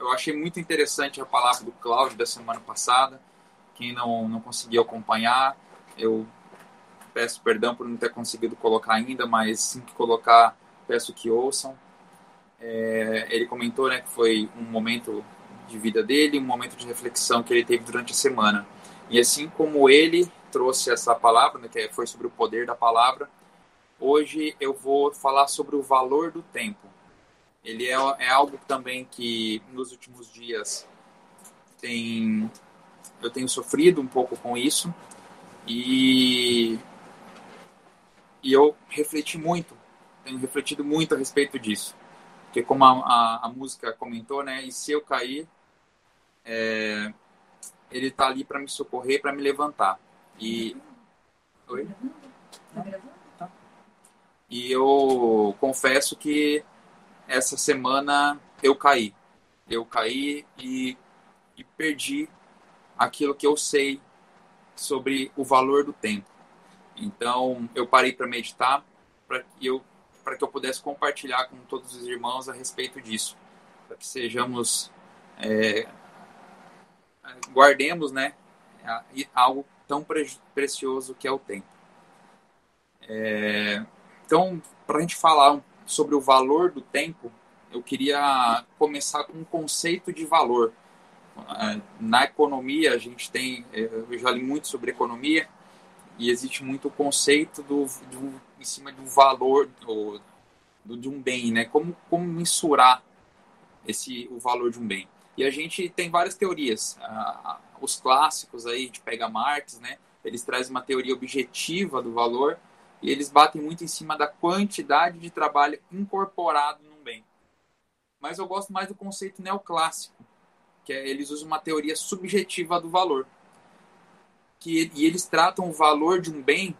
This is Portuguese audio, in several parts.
eu achei muito interessante a palavra do Cláudio da semana passada. Quem não, não conseguiu acompanhar, eu peço perdão por não ter conseguido colocar ainda, mas sim que colocar, peço que ouçam. É, ele comentou né, que foi um momento de vida dele, um momento de reflexão que ele teve durante a semana. E assim como ele trouxe essa palavra, né, que foi sobre o poder da palavra, hoje eu vou falar sobre o valor do tempo. Ele é, é algo também que nos últimos dias tem eu tenho sofrido um pouco com isso e e eu refleti muito, tenho refletido muito a respeito disso. Porque como a, a, a música comentou, né? E se eu cair, é, ele está ali para me socorrer, para me levantar. E. Oi? Tá. E eu confesso que essa semana eu caí. Eu caí e, e perdi aquilo que eu sei sobre o valor do tempo. Então, eu parei para meditar para que eu para que eu pudesse compartilhar com todos os irmãos a respeito disso, para que sejamos é, guardemos, né, algo tão pre precioso que é o tempo. É, então, para a gente falar sobre o valor do tempo, eu queria começar com um conceito de valor. É, na economia, a gente tem, é, eu já li muito sobre economia, e existe muito o conceito do, do em cima do valor do, do, de um bem, né? Como, como mensurar esse o valor de um bem? E a gente tem várias teorias. Ah, os clássicos aí, a gente pega Marx, né? Eles trazem uma teoria objetiva do valor e eles batem muito em cima da quantidade de trabalho incorporado num bem. Mas eu gosto mais do conceito neoclássico, que é, eles usam uma teoria subjetiva do valor que e eles tratam o valor de um bem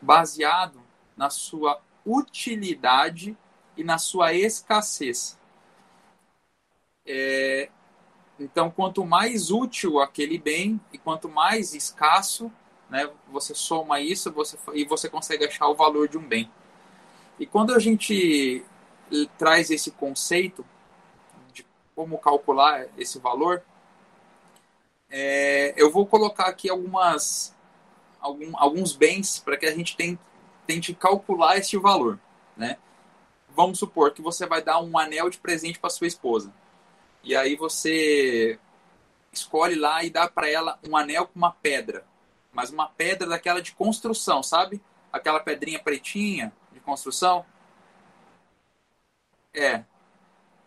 baseado na sua utilidade e na sua escassez. É, então, quanto mais útil aquele bem e quanto mais escasso, né, você soma isso você, e você consegue achar o valor de um bem. E quando a gente traz esse conceito de como calcular esse valor, é, eu vou colocar aqui algumas, algum, alguns bens para que a gente tente, tente calcular esse valor. Né? Vamos supor que você vai dar um anel de presente para sua esposa. E aí você escolhe lá e dá para ela um anel com uma pedra. Mas uma pedra daquela de construção, sabe? Aquela pedrinha pretinha de construção. É.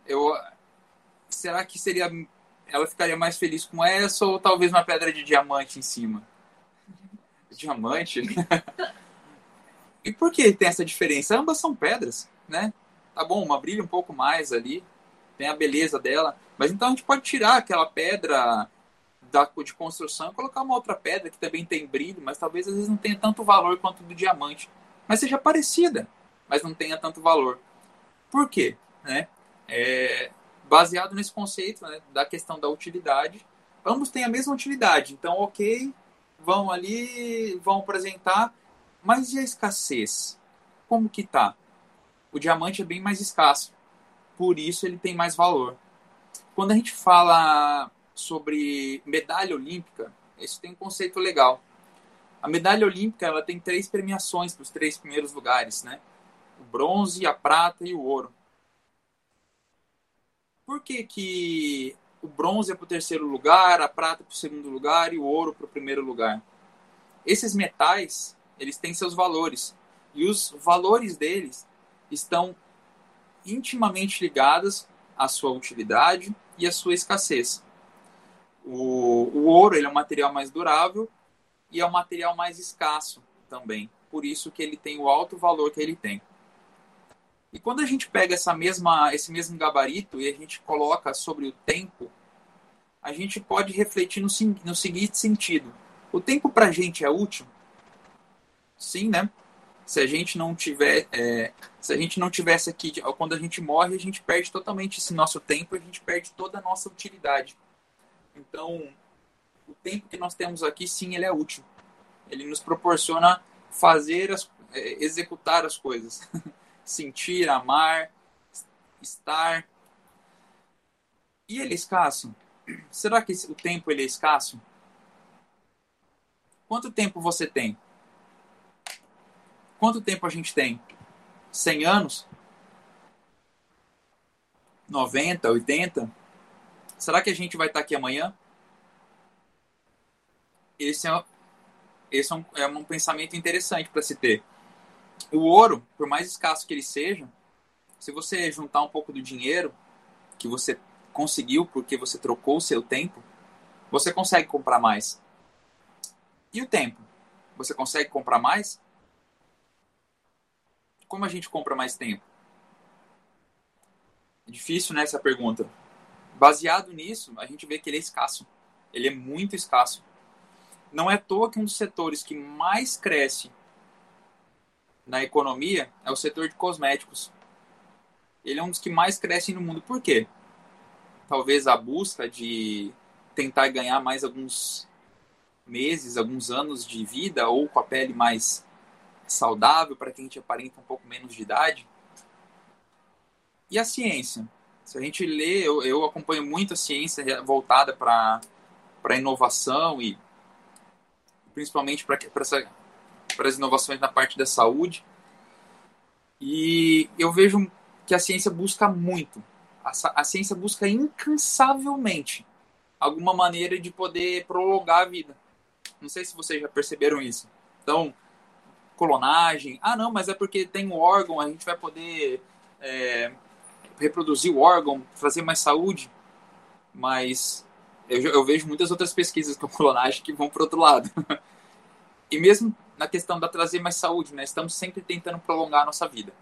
Eu, será que seria ela ficaria mais feliz com essa ou talvez uma pedra de diamante em cima? Diamante? e por que tem essa diferença? Ambas são pedras, né? Tá bom, uma brilha um pouco mais ali, tem a beleza dela, mas então a gente pode tirar aquela pedra da, de construção e colocar uma outra pedra que também tem brilho, mas talvez às vezes não tenha tanto valor quanto do diamante, mas seja parecida, mas não tenha tanto valor. Por quê? Né? É, baseado nesse conceito né, da questão da utilidade. Ambos têm a mesma utilidade, então, ok, vão ali, vão apresentar, mas e a escassez? Como que tá? O diamante é bem mais escasso, por isso ele tem mais valor. Quando a gente fala sobre medalha olímpica, isso tem um conceito legal. A medalha olímpica ela tem três premiações para os três primeiros lugares, né? O bronze, a prata e o ouro. Por que, que o bronze é para o terceiro lugar, a prata para o segundo lugar e o ouro para o primeiro lugar? Esses metais, eles têm seus valores. E os valores deles estão intimamente ligados à sua utilidade e à sua escassez. O, o ouro ele é um material mais durável e é um material mais escasso também. Por isso que ele tem o alto valor que ele tem. E quando a gente pega essa mesma, esse mesmo gabarito e a gente coloca sobre o tempo, a gente pode refletir no, no seguinte sentido: o tempo para a gente é útil? Sim, né? Se a gente não tiver, é, se a gente não tivesse aqui, quando a gente morre, a gente perde totalmente esse nosso tempo, a gente perde toda a nossa utilidade. Então, o tempo que nós temos aqui, sim, ele é útil. Ele nos proporciona fazer, as, é, executar as coisas. sentir, amar, estar. E ele é escasso? Será que o tempo ele é escasso? Quanto tempo você tem? Quanto tempo a gente tem? 100 anos? 90, 80? Será que a gente vai estar aqui amanhã? Esse é, esse é, um, é um pensamento interessante para se ter. O ouro, por mais escasso que ele seja, se você juntar um pouco do dinheiro que você conseguiu porque você trocou o seu tempo, você consegue comprar mais. E o tempo? Você consegue comprar mais? Como a gente compra mais tempo? É difícil, né, essa pergunta. Baseado nisso, a gente vê que ele é escasso. Ele é muito escasso. Não é à toa que um dos setores que mais cresce na economia é o setor de cosméticos. Ele é um dos que mais cresce no mundo. Por quê? Talvez a busca de tentar ganhar mais alguns meses, alguns anos de vida ou com a pele mais saudável para quem gente aparenta um pouco menos de idade. E a ciência? Se a gente lê, eu, eu acompanho muito a ciência voltada para a inovação e principalmente para as inovações na parte da saúde. E eu vejo que a ciência busca muito, a, a ciência busca incansavelmente alguma maneira de poder prolongar a vida. Não sei se vocês já perceberam isso. Então, clonagem. Ah, não, mas é porque tem um órgão, a gente vai poder é, reproduzir o órgão, trazer mais saúde, mas eu, eu vejo muitas outras pesquisas com clonagem que vão para outro lado. e mesmo na questão da trazer mais saúde, né? Estamos sempre tentando prolongar a nossa vida.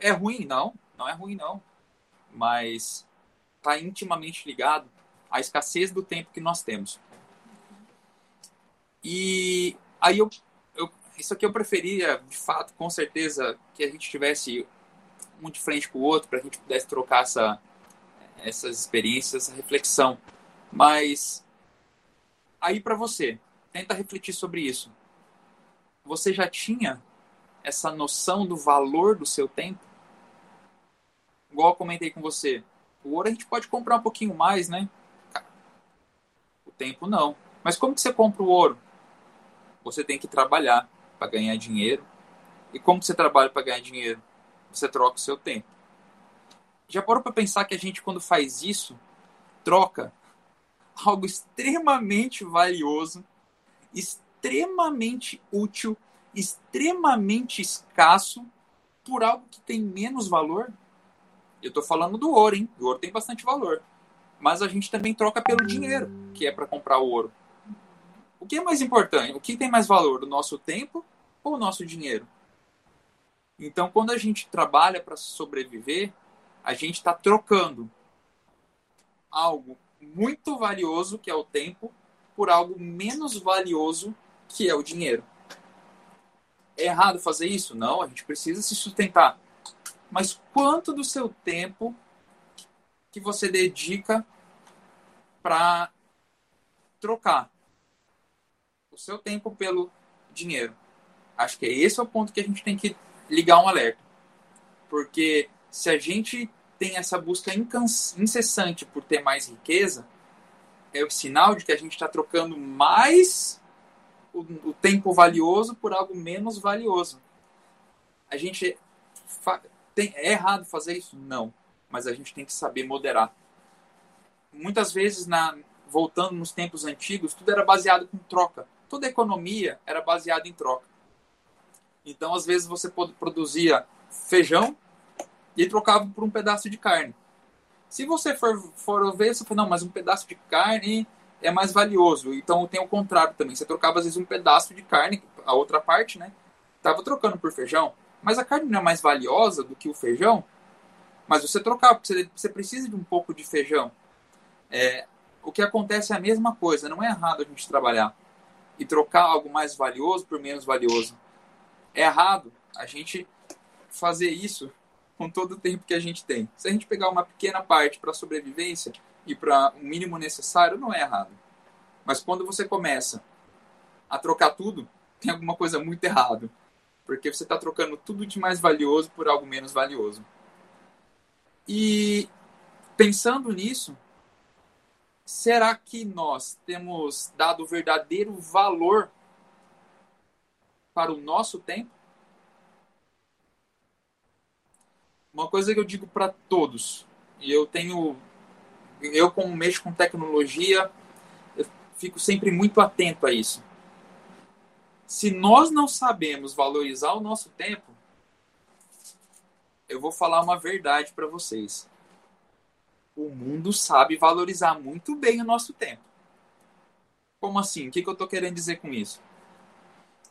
É ruim? Não, não é ruim não. Mas está intimamente ligado à escassez do tempo que nós temos. E aí eu, eu isso aqui eu preferia, de fato, com certeza, que a gente tivesse um de frente com o outro, para a gente pudesse trocar essa, essas experiências, essa reflexão. Mas aí para você, tenta refletir sobre isso. Você já tinha essa noção do valor do seu tempo? Igual eu comentei com você, o ouro a gente pode comprar um pouquinho mais, né? O tempo não. Mas como que você compra o ouro? Você tem que trabalhar para ganhar dinheiro. E como que você trabalha para ganhar dinheiro? Você troca o seu tempo. Já parou para pensar que a gente, quando faz isso, troca algo extremamente valioso, extremamente útil, extremamente escasso por algo que tem menos valor? Eu estou falando do ouro, hein? O ouro tem bastante valor. Mas a gente também troca pelo dinheiro, que é para comprar o ouro. O que é mais importante? O que tem mais valor? O nosso tempo ou o nosso dinheiro? Então, quando a gente trabalha para sobreviver, a gente está trocando algo muito valioso, que é o tempo, por algo menos valioso, que é o dinheiro. É errado fazer isso? Não, a gente precisa se sustentar. Mas quanto do seu tempo que você dedica para trocar o seu tempo pelo dinheiro? Acho que esse é o ponto que a gente tem que ligar um alerta. Porque se a gente tem essa busca incessante por ter mais riqueza, é o sinal de que a gente está trocando mais o, o, tempo valioso por algo menos valioso. A gente tem, é errado fazer isso? Não, mas a gente tem que saber moderar. Muitas vezes, na, voltando nos tempos antigos, tudo era baseado em troca. Toda economia era baseada em troca. Então, às vezes, você produzia feijão e trocava por um pedaço de carne. Se você for, for ver, você fala, não, mas um pedaço de carne é mais valioso. Então, tem o contrário também. Você trocava, às vezes, um pedaço de carne, a outra parte, né? Tava trocando por feijão. Mas a carne não é mais valiosa do que o feijão. Mas você trocava, porque você precisa de um pouco de feijão. É, o que acontece é a mesma coisa. Não é errado a gente trabalhar e trocar algo mais valioso por menos valioso. É errado a gente fazer isso com todo o tempo que a gente tem. Se a gente pegar uma pequena parte para sobrevivência e para o mínimo necessário, não é errado. Mas quando você começa a trocar tudo, tem alguma coisa muito errado. Porque você está trocando tudo de mais valioso por algo menos valioso. E pensando nisso, será que nós temos dado o verdadeiro valor para o nosso tempo? Uma coisa que eu digo para todos, e eu tenho, eu como mexo com tecnologia, eu fico sempre muito atento a isso. Se nós não sabemos valorizar o nosso tempo, eu vou falar uma verdade para vocês. O mundo sabe valorizar muito bem o nosso tempo. Como assim? O que, que eu estou querendo dizer com isso?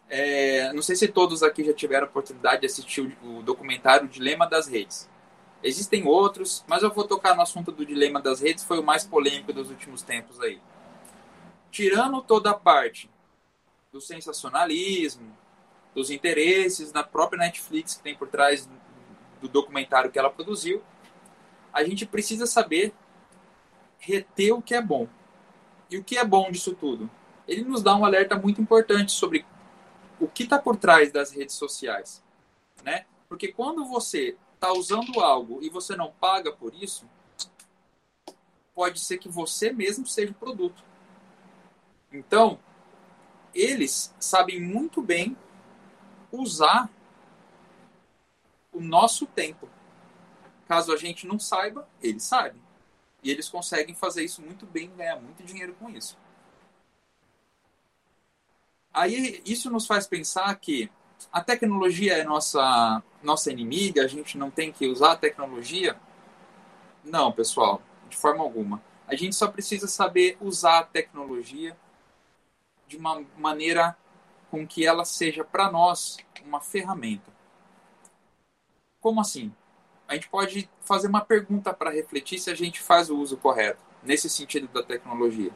É, não sei se todos aqui já tiveram a oportunidade de assistir o, o documentário Dilema das Redes. Existem outros, mas eu vou tocar no assunto do dilema das redes, foi o mais polêmico dos últimos tempos aí. Tirando toda a parte do sensacionalismo, dos interesses na própria Netflix que tem por trás do documentário que ela produziu, a gente precisa saber reter o que é bom. E o que é bom disso tudo? Ele nos dá um alerta muito importante sobre o que está por trás das redes sociais, né? Porque quando você está usando algo e você não paga por isso, pode ser que você mesmo seja o produto. Então, eles sabem muito bem usar o nosso tempo. Caso a gente não saiba, eles sabem. E eles conseguem fazer isso muito bem, ganhar muito dinheiro com isso. Aí isso nos faz pensar que a tecnologia é nossa nossa inimiga, a gente não tem que usar a tecnologia? Não, pessoal, de forma alguma. A gente só precisa saber usar a tecnologia de uma maneira com que ela seja para nós uma ferramenta. Como assim? A gente pode fazer uma pergunta para refletir se a gente faz o uso correto nesse sentido da tecnologia.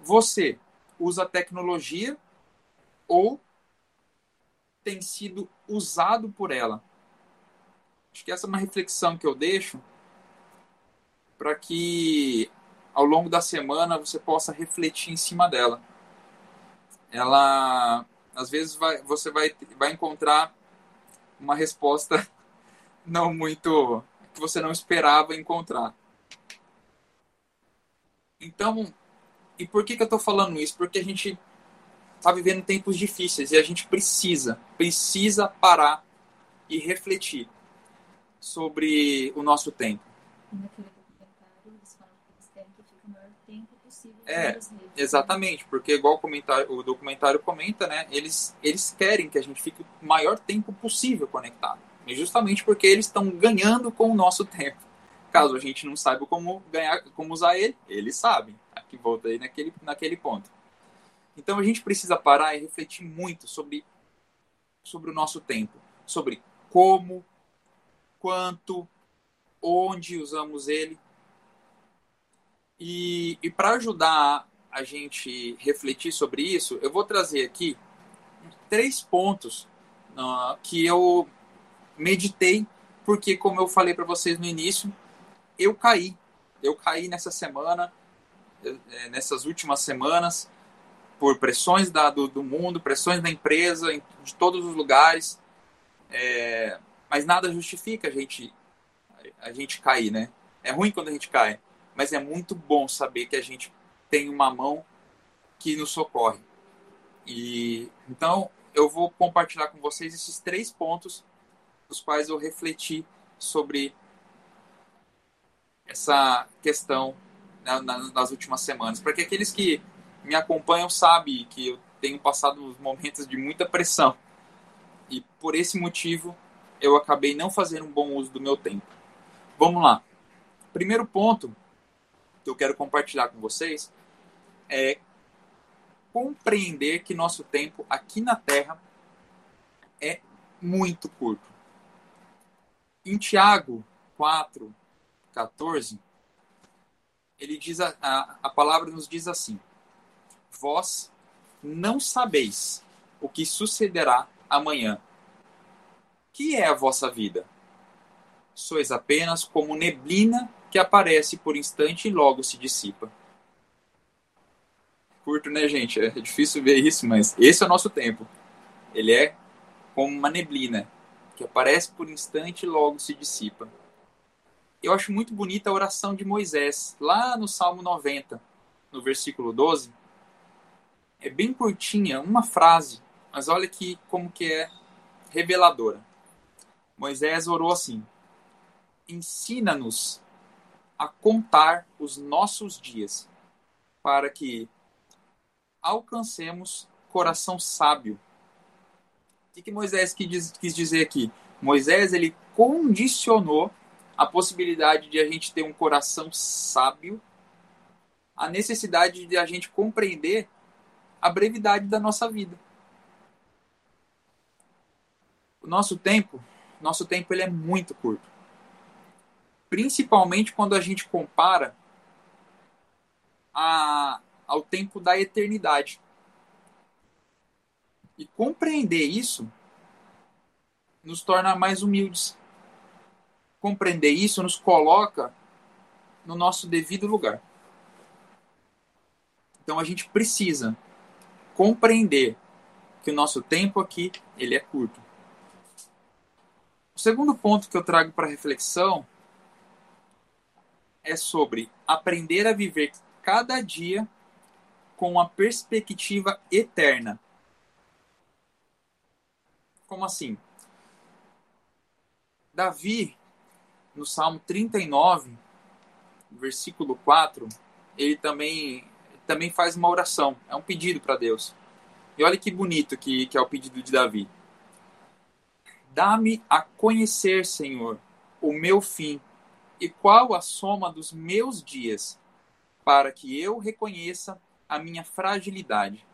Você usa tecnologia ou tem sido usado por ela? Acho que essa é uma reflexão que eu deixo para que ao longo da semana você possa refletir em cima dela. Ela, às vezes, vai, você vai, vai encontrar uma resposta não muito que você não esperava encontrar. Então, e por que, que eu estou falando isso? Porque a gente está vivendo tempos difíceis e a gente precisa, precisa parar e refletir sobre o nosso tempo. É, exatamente, porque igual o, comentário, o documentário comenta, né, eles, eles querem que a gente fique o maior tempo possível conectado. E justamente porque eles estão ganhando com o nosso tempo. Caso a gente não saiba como ganhar, como usar ele, eles sabem. Aqui volta aí naquele, naquele ponto. Então a gente precisa parar e refletir muito sobre, sobre o nosso tempo, sobre como, quanto, onde usamos ele. E, e para ajudar a gente refletir sobre isso, eu vou trazer aqui três pontos uh, que eu meditei, porque, como eu falei para vocês no início, eu caí. Eu caí nessa semana, nessas últimas semanas, por pressões da, do, do, mundo, pressões da empresa, de todos os lugares. É, mas nada justifica a gente, a gente cair, né? É ruim quando a gente cai, mas é muito bom saber que a gente tem uma mão que nos socorre. E então eu vou compartilhar com vocês esses três pontos dos quais eu refleti sobre essa questão né, nas últimas semanas, para que aqueles que me acompanham sabem que eu tenho passado momentos de muita pressão. E por esse motivo eu acabei não fazendo um bom uso do meu tempo. Vamos lá. Primeiro ponto que eu quero compartilhar com vocês é compreender que nosso tempo aqui na Terra é muito curto. Em Tiago 4, 14, ele diz a, a, a palavra nos diz assim: vós não sabeis o que sucederá amanhã. Que é a vossa vida? Sois apenas como neblina que aparece por instante e logo se dissipa. Curto, né, gente? É difícil ver isso, mas esse é o nosso tempo. Ele é como uma neblina que aparece por instante e logo se dissipa. Eu acho muito bonita a oração de Moisés, lá no Salmo 90, no versículo 12. É bem curtinha, uma frase, mas olha que como que é reveladora. Moisés orou assim: Ensina-nos a contar os nossos dias, para que alcancemos coração sábio. O que, que Moisés quis dizer aqui? Moisés ele condicionou a possibilidade de a gente ter um coração sábio, a necessidade de a gente compreender a brevidade da nossa vida. O nosso tempo, nosso tempo ele é muito curto. Principalmente quando a gente compara a, ao tempo da eternidade. E compreender isso nos torna mais humildes. Compreender isso nos coloca no nosso devido lugar. Então a gente precisa compreender que o nosso tempo aqui ele é curto. O segundo ponto que eu trago para reflexão é sobre aprender a viver cada dia com uma perspectiva eterna. Como assim? Davi, no Salmo 39, versículo 4, ele também, também faz uma oração, é um pedido para Deus. E olha que bonito que, que é o pedido de Davi. Dá-me a conhecer, Senhor, o meu fim e qual a soma dos meus dias, para que eu reconheça a minha fragilidade.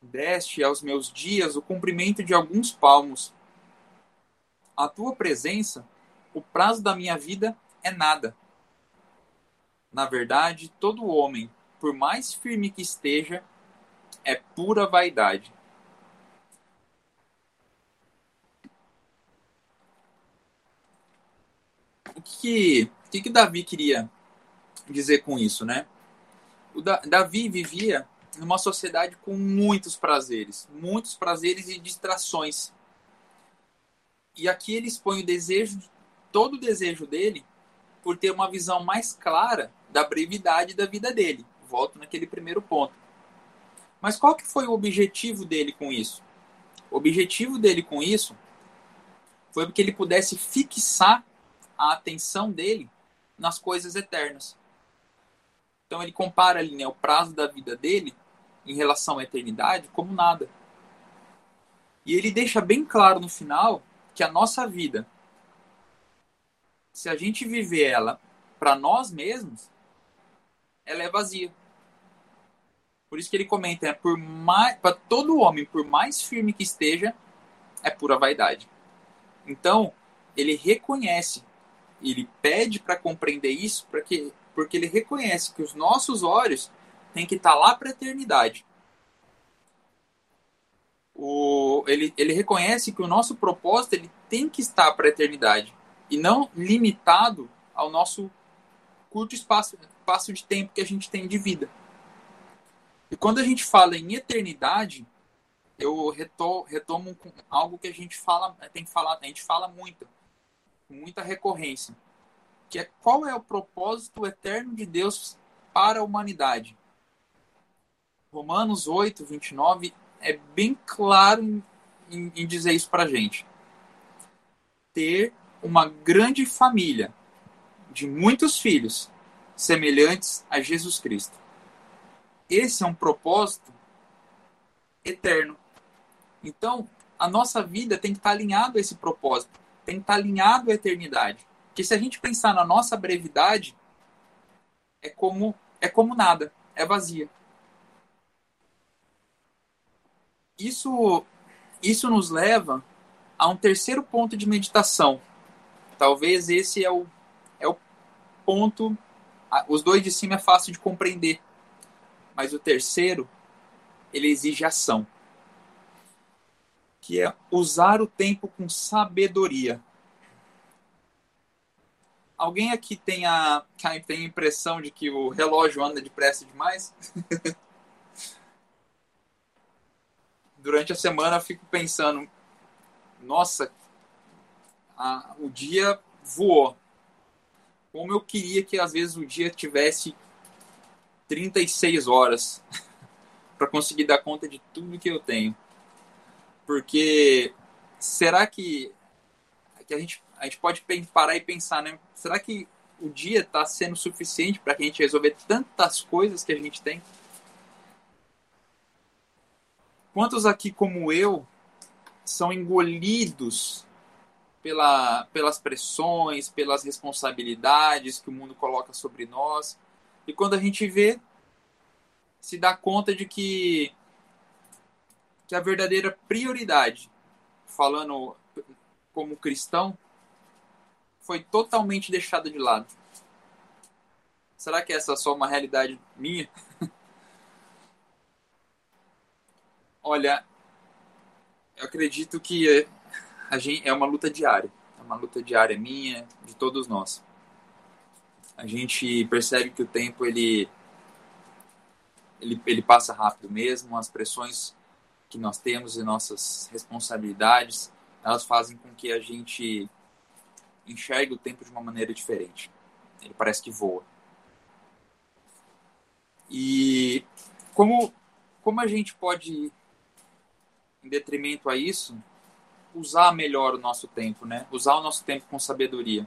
Deste aos meus dias o cumprimento de alguns palmos a tua presença, o prazo da minha vida é nada. Na verdade, todo homem, por mais firme que esteja, é pura vaidade. O que, o que, que Davi queria dizer com isso, né? O da, Davi vivia numa sociedade com muitos prazeres, muitos prazeres e distrações. E aqui ele expõe o desejo, todo o desejo dele, por ter uma visão mais clara da brevidade da vida dele. Volto naquele primeiro ponto. Mas qual que foi o objetivo dele com isso? O objetivo dele com isso foi que ele pudesse fixar a atenção dele nas coisas eternas. Então ele compara ali né, o prazo da vida dele em relação à eternidade como nada. E ele deixa bem claro no final que a nossa vida, se a gente viver ela para nós mesmos, ela é vazia. Por isso que ele comenta, é por mais para todo homem, por mais firme que esteja, é pura vaidade. Então, ele reconhece, ele pede para compreender isso, porque porque ele reconhece que os nossos olhos têm que estar tá lá para a eternidade o, ele, ele reconhece que o nosso propósito ele tem que estar para a eternidade e não limitado ao nosso curto espaço, espaço de tempo que a gente tem de vida. E quando a gente fala em eternidade, eu retomo, retomo algo que a gente fala, tem falar, a gente fala muito, com muita recorrência, que é qual é o propósito eterno de Deus para a humanidade. Romanos 8, 29 é bem claro em, em, dizer isso para gente. Ter uma grande família de muitos filhos semelhantes a Jesus Cristo. Esse é um propósito eterno. Então, a nossa vida tem que estar alinhado a esse propósito, tem que estar alinhado à eternidade. Porque se a gente pensar na nossa brevidade, é como é como nada, é vazia. isso, isso nos leva a um terceiro ponto de meditação. Talvez esse é o, é o ponto. Os dois de cima é fácil de compreender, mas o terceiro ele exige ação, que é usar o tempo com sabedoria. Alguém aqui tem a, tem a impressão de que o relógio anda depressa demais? durante a semana eu fico pensando, nossa, a, o dia voou. como eu queria que às vezes o dia tivesse 36 horas para conseguir dar conta de tudo que eu tenho. Porque será que, que a, gente, a gente pode parar e pensar, né? Será que o dia está sendo suficiente para a gente resolver tantas coisas que a gente tem? Quantos aqui, como eu, são engolidos pela, pelas pressões, pelas responsabilidades que o mundo coloca sobre nós? E quando a gente vê, se dá conta de que, que a verdadeira prioridade, falando como cristão, foi totalmente deixada de lado. Será que essa é só uma realidade minha? Olha, eu acredito que a gente, é uma luta diária. É uma luta diária minha, de todos nós. A gente percebe que o tempo ele, ele, ele passa rápido mesmo, as pressões que nós temos e nossas responsabilidades, elas fazem com que a gente enxergue o tempo de uma maneira diferente. Ele parece que voa. E como, como a gente pode em detrimento a isso, usar melhor o nosso tempo, né? Usar o nosso tempo com sabedoria.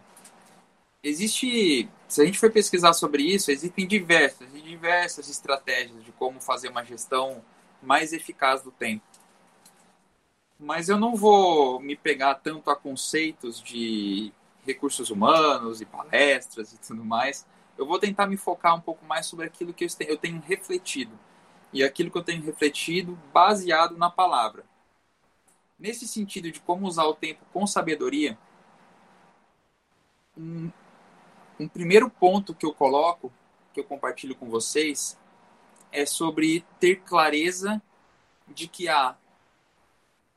Existe, se a gente for pesquisar sobre isso, existem diversas diversas estratégias de como fazer uma gestão mais eficaz do tempo. Mas eu não vou me pegar tanto a conceitos de recursos humanos e palestras e tudo mais. Eu vou tentar me focar um pouco mais sobre aquilo que eu tenho refletido e aquilo que eu tenho refletido baseado na palavra. Nesse sentido de como usar o tempo com sabedoria, um, um primeiro ponto que eu coloco, que eu compartilho com vocês, é sobre ter clareza de que há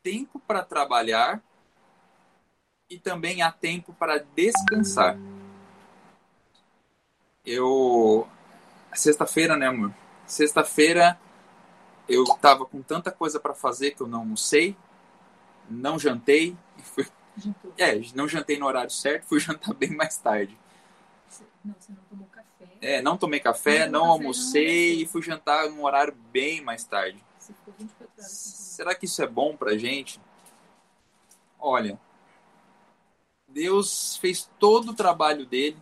tempo para trabalhar e também há tempo para descansar. Eu sexta-feira, né, amor? Sexta-feira eu tava com tanta coisa para fazer que eu não almocei, não jantei. Fui... É, não jantei no horário certo, fui jantar bem mais tarde. Não, você não tomou café. É, não tomei café, não, não almocei não e fui jantar num horário bem mais tarde. Você ficou 24 horas Será que isso é bom pra gente? Olha, Deus fez todo o trabalho dele,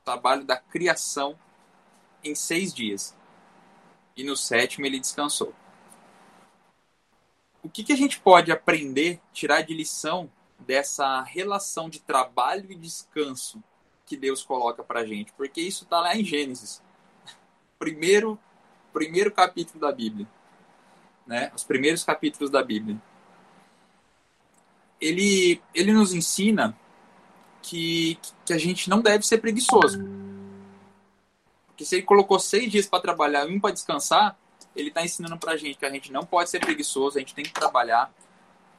o trabalho da criação, em seis dias e no sétimo ele descansou. O que, que a gente pode aprender, tirar de lição dessa relação de trabalho e descanso que Deus coloca para a gente? Porque isso está lá em Gênesis, primeiro, primeiro capítulo da Bíblia, né? Os primeiros capítulos da Bíblia. Ele, ele nos ensina que, que a gente não deve ser preguiçoso que se ele colocou seis dias para trabalhar e um para descansar, ele está ensinando para a gente que a gente não pode ser preguiçoso, a gente tem que trabalhar,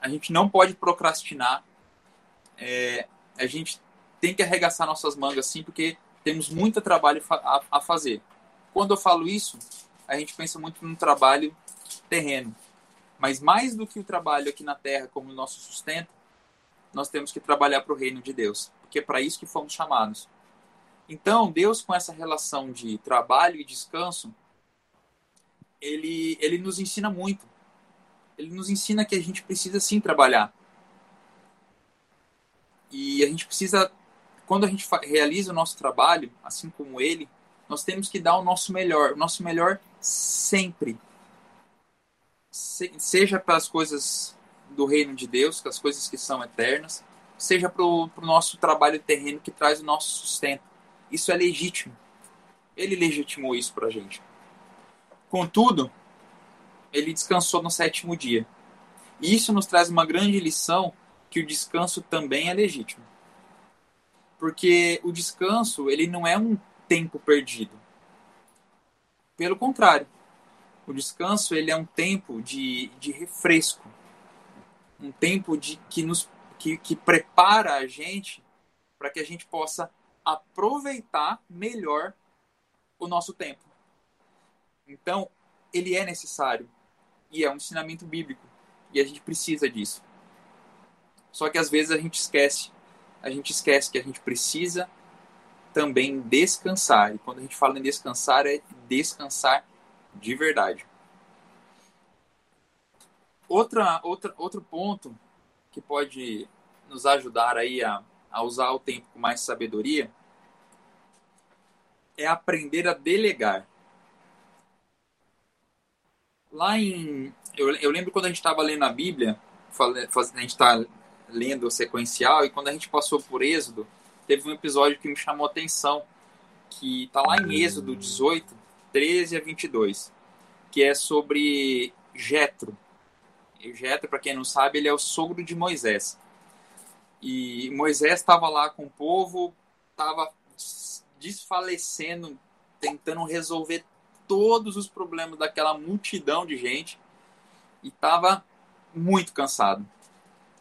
a gente não pode procrastinar, é, a gente tem que arregaçar nossas mangas sim, porque temos muito trabalho a, a fazer. Quando eu falo isso, a gente pensa muito no trabalho terreno. Mas mais do que o trabalho aqui na terra como nosso sustento, nós temos que trabalhar para o reino de Deus, porque é para isso que fomos chamados. Então, Deus, com essa relação de trabalho e descanso, ele, ele nos ensina muito. Ele nos ensina que a gente precisa sim trabalhar. E a gente precisa, quando a gente realiza o nosso trabalho, assim como ele, nós temos que dar o nosso melhor. O nosso melhor sempre. seja para as coisas do reino de Deus, as coisas que são eternas, seja para o nosso trabalho terreno que traz o nosso sustento. Isso é legítimo. Ele legitimou isso para a gente. Contudo, ele descansou no sétimo dia. E isso nos traz uma grande lição que o descanso também é legítimo. Porque o descanso, ele não é um tempo perdido. Pelo contrário, o descanso ele é um tempo de, de refresco. Um tempo de, que, nos, que, que prepara a gente para que a gente possa aproveitar melhor o nosso tempo. Então, ele é necessário e é um ensinamento bíblico e a gente precisa disso. Só que às vezes a gente esquece. A gente esquece que a gente precisa também descansar. E quando a gente fala em descansar, é descansar de verdade. Outra, outra, outro ponto que pode nos ajudar aí a, a usar o tempo com mais sabedoria é aprender a delegar. Lá em. Eu, eu lembro quando a gente estava lendo a Bíblia, a gente está lendo o sequencial, e quando a gente passou por Êxodo, teve um episódio que me chamou a atenção, que está lá em Êxodo 18, 13 a 22, que é sobre Jetro. Jetro, para quem não sabe, ele é o sogro de Moisés. E Moisés estava lá com o povo, estava desfalecendo, tentando resolver todos os problemas daquela multidão de gente e estava muito cansado.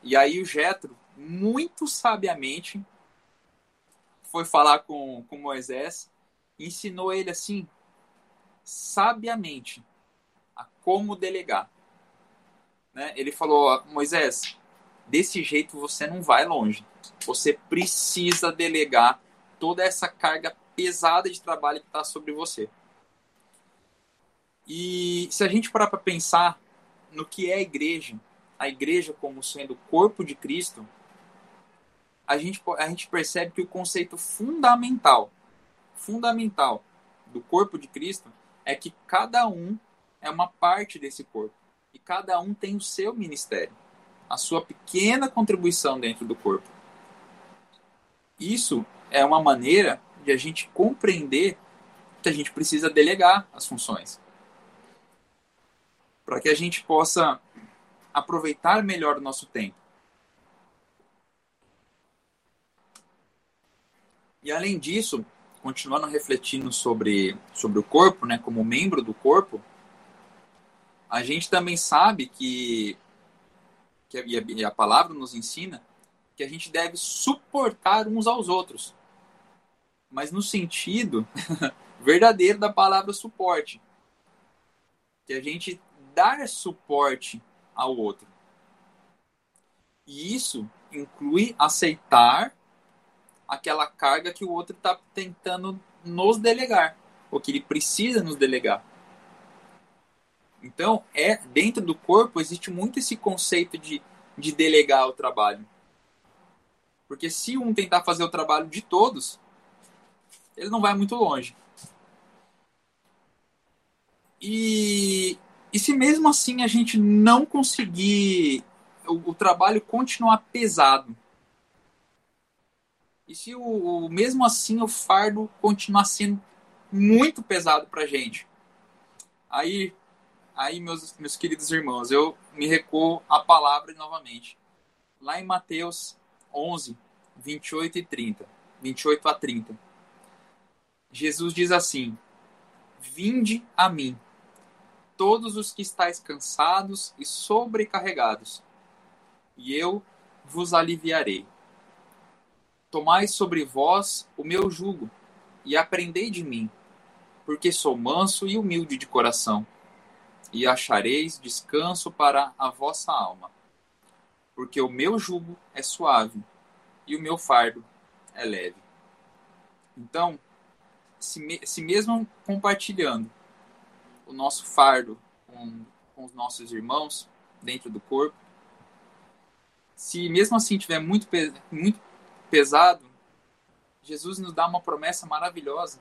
E aí o Jetro, muito sabiamente, foi falar com, com Moisés, ensinou ele assim, sabiamente, a como delegar. Né? Ele falou: Moisés, desse jeito você não vai longe. Você precisa delegar toda essa carga pesada de trabalho que está sobre você. E se a gente parar para pensar no que é a igreja, a igreja como sendo o corpo de Cristo, a gente, a gente percebe que o conceito fundamental, fundamental do corpo de Cristo é que cada um é uma parte desse corpo e cada um tem o seu ministério, a sua pequena contribuição dentro do corpo. Isso é uma maneira de a gente compreender que a gente precisa delegar as funções para que a gente possa aproveitar melhor o nosso tempo. E além disso, continuando refletindo sobre, sobre o corpo, né, como membro do corpo, a gente também sabe que, que a, e a palavra nos ensina que a gente deve suportar uns aos outros. Mas no sentido verdadeiro da palavra suporte. Que a gente dar suporte ao outro. E isso inclui aceitar aquela carga que o outro está tentando nos delegar, ou que ele precisa nos delegar. Então, é dentro do corpo existe muito esse conceito de, de delegar o trabalho. Porque se um tentar fazer o trabalho de todos, ele não vai muito longe. E e se mesmo assim a gente não conseguir o, o trabalho continuar pesado? E se o, o, mesmo assim o fardo continuar sendo muito pesado para gente? Aí, aí meus, meus queridos irmãos, eu me recuo a palavra novamente. Lá em Mateus 11, 28 e 30. 28 a 30. Jesus diz assim: Vinde a mim todos os que estáis cansados e sobrecarregados, e eu vos aliviarei. Tomai sobre vós o meu jugo, e aprendei de mim, porque sou manso e humilde de coração, e achareis descanso para a vossa alma. Porque o meu jugo é suave, e o meu fardo é leve. Então, se, me, se mesmo compartilhando o nosso fardo com, com os nossos irmãos dentro do corpo. Se mesmo assim tiver muito, muito pesado, Jesus nos dá uma promessa maravilhosa.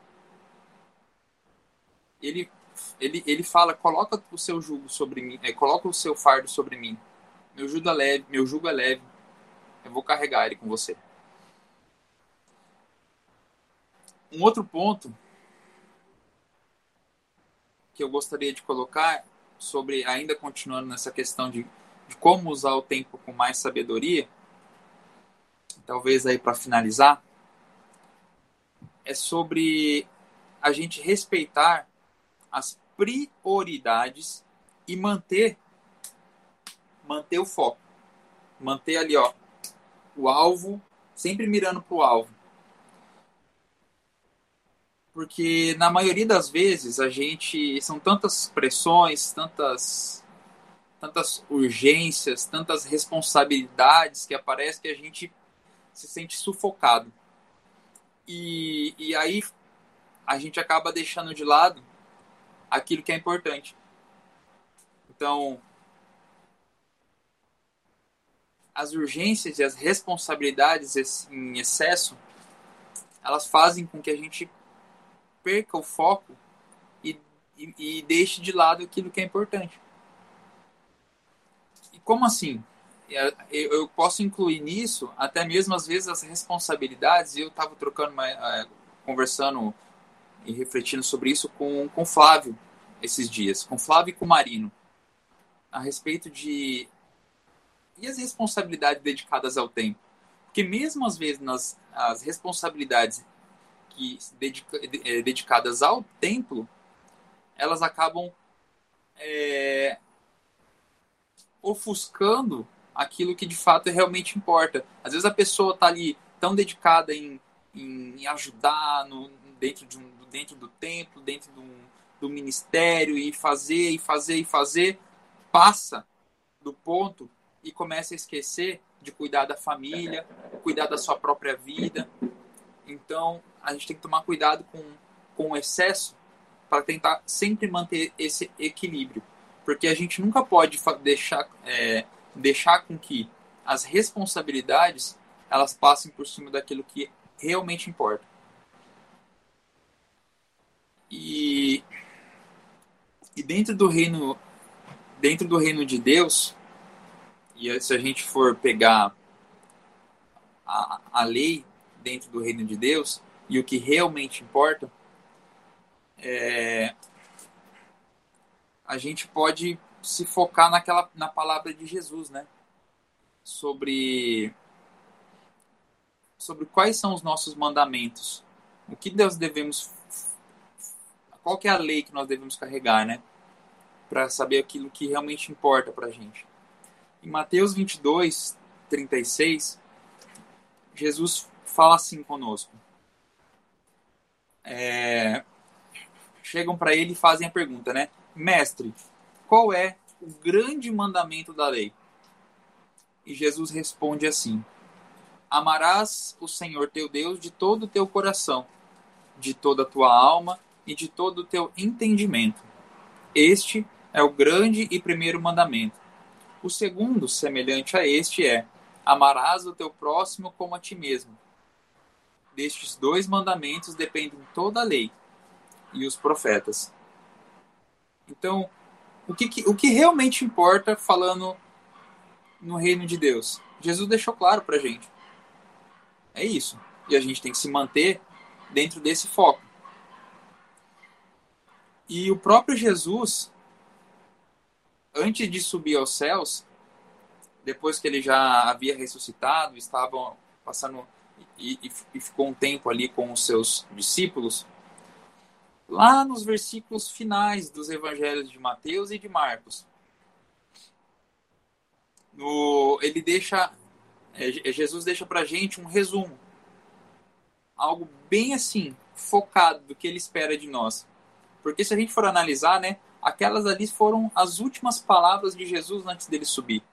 Ele, ele, ele fala: coloca o seu jugo sobre mim, é, coloca o seu fardo sobre mim. Meu jugo é leve, meu jugo é leve. Eu vou carregar ele com você. Um outro ponto que eu gostaria de colocar sobre, ainda continuando nessa questão de, de como usar o tempo com mais sabedoria, talvez aí para finalizar, é sobre a gente respeitar as prioridades e manter manter o foco. Manter ali, ó, o alvo, sempre mirando para o alvo porque na maioria das vezes a gente são tantas pressões, tantas tantas urgências, tantas responsabilidades que aparecem que a gente se sente sufocado. E, e aí a gente acaba deixando de lado aquilo que é importante. Então, as urgências e as responsabilidades em excesso, elas fazem com que a gente perca o foco e, e, e deixe de lado aquilo que é importante. E como assim? Eu posso incluir nisso até mesmo às vezes as responsabilidades. Eu estava trocando, uma, é, conversando e refletindo sobre isso com com Flávio esses dias, com Flávio e com Marino, a respeito de e as responsabilidades dedicadas ao tempo, porque mesmo às vezes nas as responsabilidades que dedica, é, dedicadas ao templo, elas acabam é, ofuscando aquilo que de fato realmente importa. Às vezes a pessoa está ali tão dedicada em, em ajudar no, dentro, de um, dentro do templo, dentro do, do ministério, e fazer, e fazer, e fazer, passa do ponto e começa a esquecer de cuidar da família, cuidar da sua própria vida. Então, a gente tem que tomar cuidado com, com o excesso para tentar sempre manter esse equilíbrio. Porque a gente nunca pode deixar, é, deixar com que as responsabilidades elas passem por cima daquilo que realmente importa. E, e dentro do reino dentro do reino de Deus, e se a gente for pegar a, a lei dentro do reino de Deus e o que realmente importa, é, a gente pode se focar naquela na palavra de Jesus, né? Sobre sobre quais são os nossos mandamentos, o que nós devemos, qual que é a lei que nós devemos carregar, né? Para saber aquilo que realmente importa para a gente. Em Mateus 22, 36, Jesus fala assim conosco. É, chegam para ele e fazem a pergunta, né? Mestre, qual é o grande mandamento da lei? E Jesus responde assim: Amarás o Senhor teu Deus de todo o teu coração, de toda a tua alma e de todo o teu entendimento. Este é o grande e primeiro mandamento. O segundo, semelhante a este, é: Amarás o teu próximo como a ti mesmo. Destes dois mandamentos dependem toda a lei e os profetas. Então, o que, o que realmente importa falando no reino de Deus? Jesus deixou claro para gente. É isso. E a gente tem que se manter dentro desse foco. E o próprio Jesus, antes de subir aos céus, depois que ele já havia ressuscitado, estava passando e, e, e ficou um tempo ali com os seus discípulos, lá nos versículos finais dos evangelhos de Mateus e de Marcos. No, ele deixa, é, Jesus deixa para gente um resumo, algo bem assim focado do que ele espera de nós. Porque se a gente for analisar, né, aquelas ali foram as últimas palavras de Jesus antes dele subir.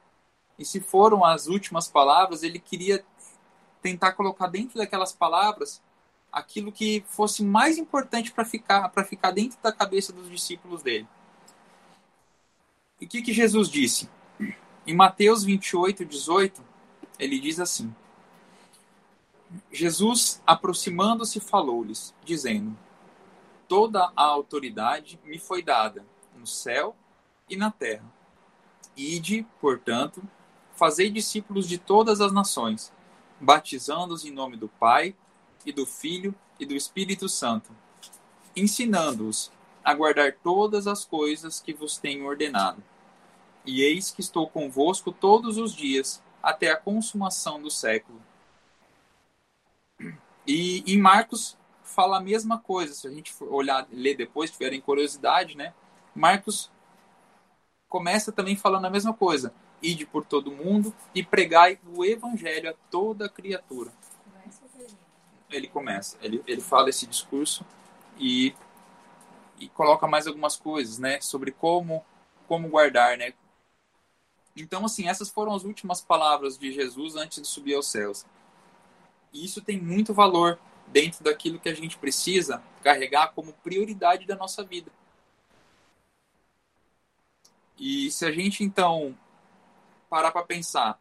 E se foram as últimas palavras, ele queria tentar colocar dentro daquelas palavras aquilo que fosse mais importante para ficar para ficar dentro da cabeça dos discípulos dele. E o que, que Jesus disse? Em Mateus 28, 18, ele diz assim: Jesus, aproximando-se, falou-lhes, dizendo: Toda a autoridade me foi dada no céu e na terra. Ide, portanto, fazei discípulos de todas as nações, batizando-os em nome do Pai e do Filho e do Espírito Santo, ensinando-os a guardar todas as coisas que vos tenho ordenado. E eis que estou convosco todos os dias, até a consumação do século. E em Marcos fala a mesma coisa, se a gente for olhar, ler depois, tiverem curiosidade, né? Marcos começa também falando a mesma coisa. Ide por todo mundo e pregai o evangelho a toda criatura ele começa, ele, ele fala esse discurso e, e coloca mais algumas coisas, né, sobre como como guardar, né? Então, assim, essas foram as últimas palavras de Jesus antes de subir aos céus. E isso tem muito valor dentro daquilo que a gente precisa carregar como prioridade da nossa vida. E se a gente então parar para pensar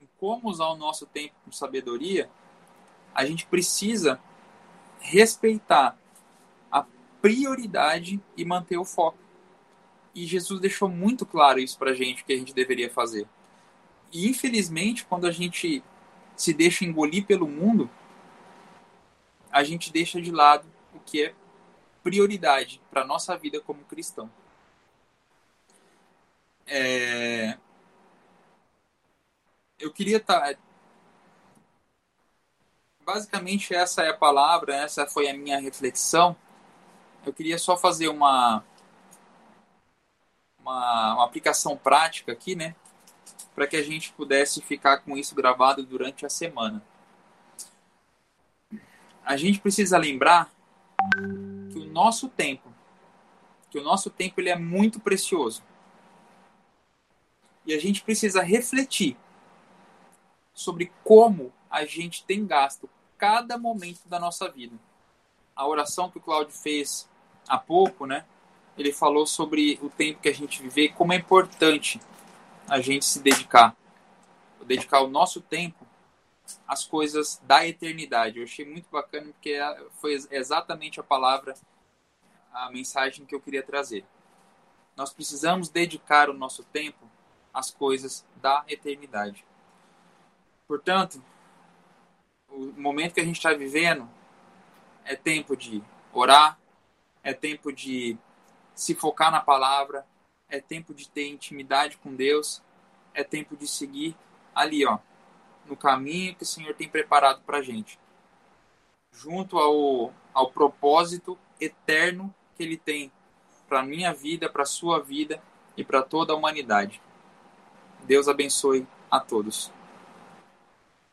em como usar o nosso tempo com sabedoria, a gente precisa respeitar a prioridade e manter o foco. E Jesus deixou muito claro isso para a gente, que a gente deveria fazer. E infelizmente, quando a gente se deixa engolir pelo mundo, a gente deixa de lado o que é prioridade para nossa vida como cristão. É... Eu queria estar. Tá... Basicamente, essa é a palavra, essa foi a minha reflexão. Eu queria só fazer uma, uma, uma aplicação prática aqui, né? Para que a gente pudesse ficar com isso gravado durante a semana. A gente precisa lembrar que o nosso tempo, que o nosso tempo ele é muito precioso. E a gente precisa refletir sobre como a gente tem gasto cada momento da nossa vida. A oração que o Cláudio fez há pouco, né? ele falou sobre o tempo que a gente vive como é importante a gente se dedicar, dedicar o nosso tempo às coisas da eternidade. Eu achei muito bacana porque é, foi exatamente a palavra, a mensagem que eu queria trazer. Nós precisamos dedicar o nosso tempo às coisas da eternidade. Portanto, o momento que a gente está vivendo é tempo de orar, é tempo de se focar na palavra, é tempo de ter intimidade com Deus, é tempo de seguir ali, ó, no caminho que o Senhor tem preparado para a gente, junto ao, ao propósito eterno que Ele tem para a minha vida, para a sua vida e para toda a humanidade. Deus abençoe a todos.